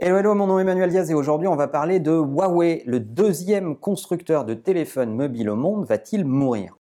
Hello, hello, mon nom est Emmanuel Diaz et aujourd'hui on va parler de Huawei. Le deuxième constructeur de téléphones mobiles au monde va-t-il mourir?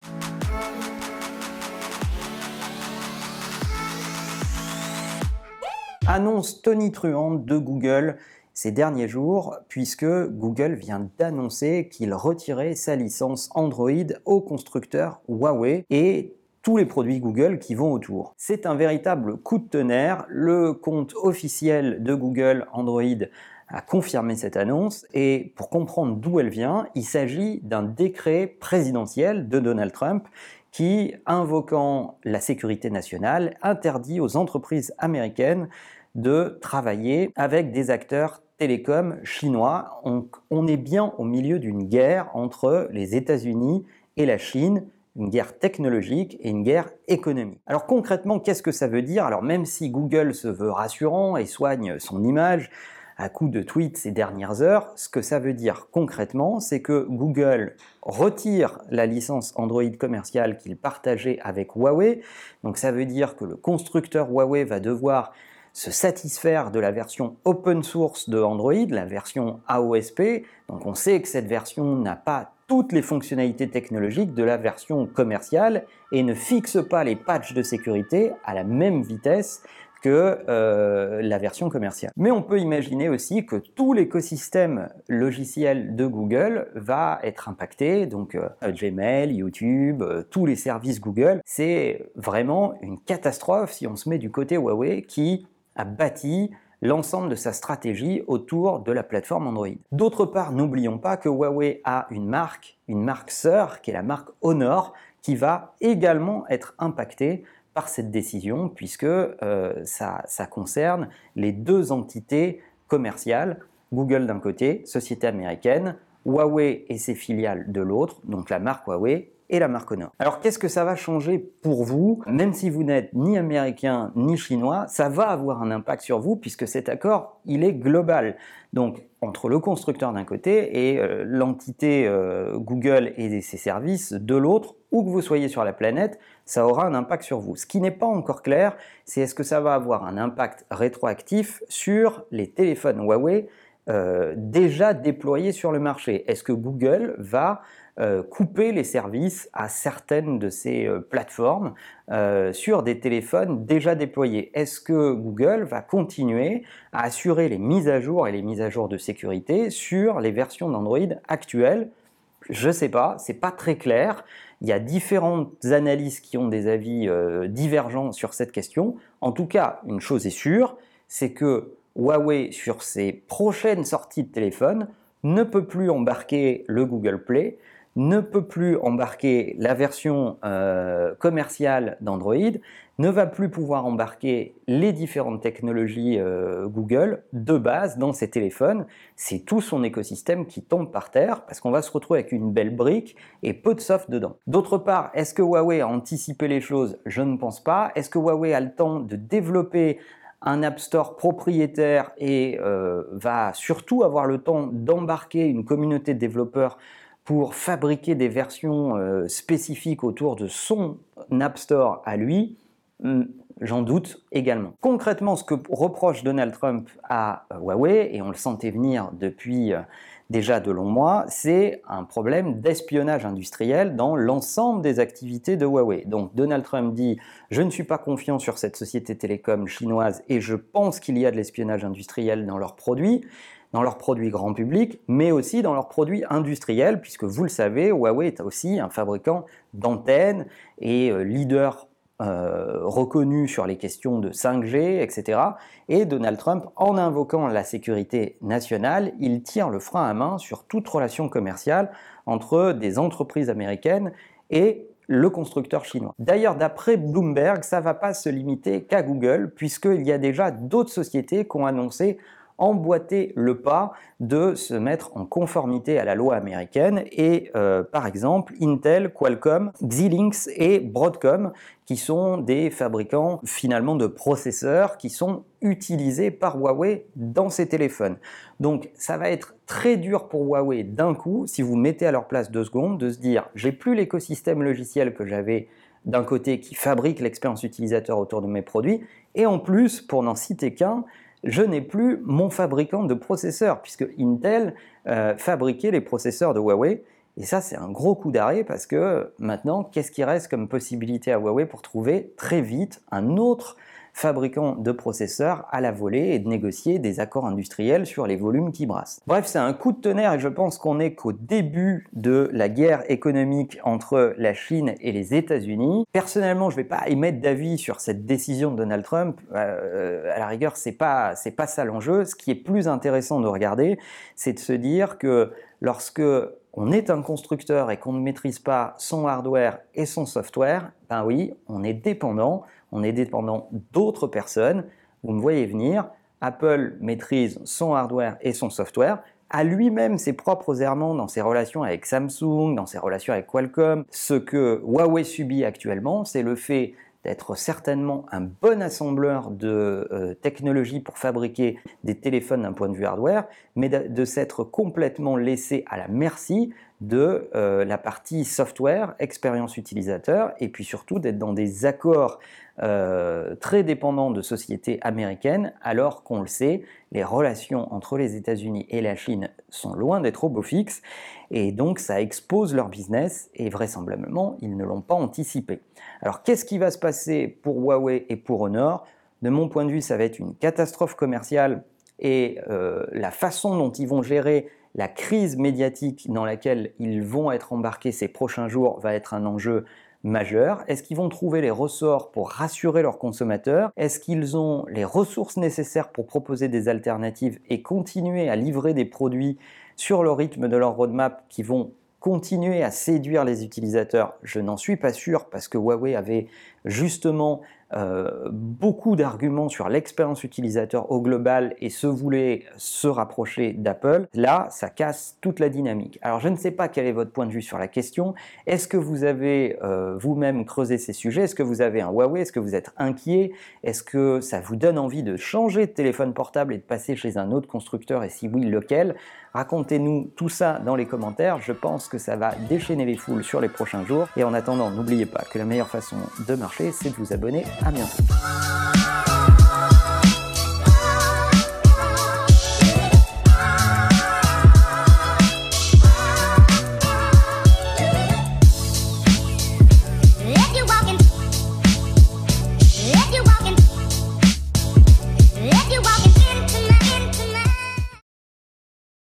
Annonce tonitruante de Google ces derniers jours, puisque Google vient d'annoncer qu'il retirait sa licence Android au constructeur Huawei et tous les produits Google qui vont autour. C'est un véritable coup de tonnerre. Le compte officiel de Google Android a confirmé cette annonce et pour comprendre d'où elle vient, il s'agit d'un décret présidentiel de Donald Trump qui, invoquant la sécurité nationale, interdit aux entreprises américaines de travailler avec des acteurs télécoms chinois. On, on est bien au milieu d'une guerre entre les États-Unis et la Chine une guerre technologique et une guerre économique. Alors concrètement, qu'est-ce que ça veut dire? Alors même si Google se veut rassurant et soigne son image à coup de tweets ces dernières heures, ce que ça veut dire concrètement, c'est que Google retire la licence Android commerciale qu'il partageait avec Huawei. Donc ça veut dire que le constructeur Huawei va devoir se satisfaire de la version open source de Android, la version AOSP. Donc on sait que cette version n'a pas toutes les fonctionnalités technologiques de la version commerciale et ne fixe pas les patchs de sécurité à la même vitesse que euh, la version commerciale. Mais on peut imaginer aussi que tout l'écosystème logiciel de Google va être impacté, donc euh, Gmail, YouTube, euh, tous les services Google. C'est vraiment une catastrophe si on se met du côté Huawei qui a bâti l'ensemble de sa stratégie autour de la plateforme Android. D'autre part, n'oublions pas que Huawei a une marque, une marque sœur, qui est la marque Honor, qui va également être impactée par cette décision, puisque euh, ça, ça concerne les deux entités commerciales, Google d'un côté, société américaine, Huawei et ses filiales de l'autre, donc la marque Huawei la marque Honor. Alors qu'est-ce que ça va changer pour vous? Même si vous n'êtes ni américain ni chinois, ça va avoir un impact sur vous puisque cet accord, il est global. Donc entre le constructeur d'un côté et euh, l'entité euh, Google et ses services de l'autre, où que vous soyez sur la planète, ça aura un impact sur vous. Ce qui n'est pas encore clair, c'est est-ce que ça va avoir un impact rétroactif sur les téléphones Huawei euh, déjà déployés sur le marché? Est-ce que Google va couper les services à certaines de ces euh, plateformes sur des téléphones déjà déployés Est-ce que Google va continuer à assurer les mises à jour et les mises à jour de sécurité sur les versions d'Android actuelles? Je ne sais pas, c'est pas très clair. Il y a différentes analyses qui ont des avis divergents sur cette question. En tout cas, une chose est sûre, c'est que Huawei, sur ses prochaines sorties de téléphone, ne peut plus embarquer le Google Play, ne peut plus embarquer la version euh, commerciale d'Android, ne va plus pouvoir embarquer les différentes technologies euh, Google de base dans ses téléphones. C'est tout son écosystème qui tombe par terre parce qu'on va se retrouver avec une belle brique et peu de soft dedans. D'autre part, est-ce que Huawei a anticipé les choses? Je ne pense pas. Est-ce que Huawei a le temps de développer un App Store propriétaire et euh, va surtout avoir le temps d'embarquer une communauté de développeurs pour fabriquer des versions euh, spécifiques autour de son App Store à lui, hmm, j'en doute également. Concrètement, ce que reproche Donald Trump à euh, Huawei, et on le sentait venir depuis déjà de longs mois, c'est un problème d'espionnage industriel dans l'ensemble des activités de Huawei. Donc Donald Trump dit je ne suis pas confiant sur cette société télécom chinoise et je pense qu'il y a de l'espionnage industriel dans leurs produits dans leurs produits grand public, mais aussi dans leurs produits industriels, puisque vous le savez, Huawei est aussi un fabricant d'antennes et euh, leader euh, reconnu sur les questions de 5G, etc. Et Donald Trump, en invoquant la sécurité nationale, il tire le frein à main sur toute relation commerciale entre des entreprises américaines et le constructeur chinois. D'ailleurs, d'après Bloomberg, ça ne va pas se limiter qu'à Google, puisqu'il y a déjà d'autres sociétés qui ont annoncé emboîter le pas de se mettre en conformité à la loi américaine et euh, par exemple Intel, Qualcomm, Xilinx et Broadcom qui sont des fabricants finalement de processeurs qui sont utilisés par Huawei dans ces téléphones. Donc ça va être très dur pour Huawei d'un coup, si vous mettez à leur place deux secondes, de se dire j'ai plus l'écosystème logiciel que j'avais d'un côté qui fabrique l'expérience utilisateur autour de mes produits, et en plus, pour n'en citer qu'un, je n'ai plus mon fabricant de processeurs, puisque Intel euh, fabriquait les processeurs de Huawei. Et ça, c'est un gros coup d'arrêt parce que maintenant, qu'est-ce qui reste comme possibilité à Huawei pour trouver très vite un autre fabricants de processeurs à la volée et de négocier des accords industriels sur les volumes qui brassent. Bref, c'est un coup de tonnerre et je pense qu'on n'est qu'au début de la guerre économique entre la Chine et les États-Unis. Personnellement, je ne vais pas émettre d'avis sur cette décision de Donald Trump. Euh, à la rigueur, c'est pas pas ça l'enjeu. Ce qui est plus intéressant de regarder, c'est de se dire que lorsque on est un constructeur et qu'on ne maîtrise pas son hardware et son software, ben oui, on est dépendant on est dépendant d'autres personnes. Vous me voyez venir, Apple maîtrise son hardware et son software, a lui-même ses propres errements dans ses relations avec Samsung, dans ses relations avec Qualcomm. Ce que Huawei subit actuellement, c'est le fait d'être certainement un bon assembleur de euh, technologies pour fabriquer des téléphones d'un point de vue hardware, mais de s'être complètement laissé à la merci de euh, la partie software, expérience utilisateur, et puis surtout d'être dans des accords euh, très dépendants de sociétés américaines, alors qu'on le sait, les relations entre les États-Unis et la Chine sont loin d'être au beau fixe, et donc ça expose leur business, et vraisemblablement, ils ne l'ont pas anticipé. Alors qu'est-ce qui va se passer pour Huawei et pour Honor? De mon point de vue, ça va être une catastrophe commerciale, et euh, la façon dont ils vont gérer la crise médiatique dans laquelle ils vont être embarqués ces prochains jours va être un enjeu majeur. Est-ce qu'ils vont trouver les ressorts pour rassurer leurs consommateurs? Est-ce qu'ils ont les ressources nécessaires pour proposer des alternatives et continuer à livrer des produits sur le rythme de leur roadmap qui vont continuer à séduire les utilisateurs? Je n'en suis pas sûr parce que Huawei avait justement euh, beaucoup d'arguments sur l'expérience utilisateur au global et se voulait se rapprocher d'Apple, là, ça casse toute la dynamique. Alors, je ne sais pas quel est votre point de vue sur la question. Est-ce que vous avez euh, vous-même creusé ces sujets? Est-ce que vous avez un Huawei? Est-ce que vous êtes inquiet? Est-ce que ça vous donne envie de changer de téléphone portable et de passer chez un autre constructeur? Et si oui, lequel? Racontez-nous tout ça dans les commentaires. Je pense que ça va déchaîner les foules sur les prochains jours. Et en attendant, n'oubliez pas que la meilleure façon de marcher, c'est de vous abonner. À bientôt.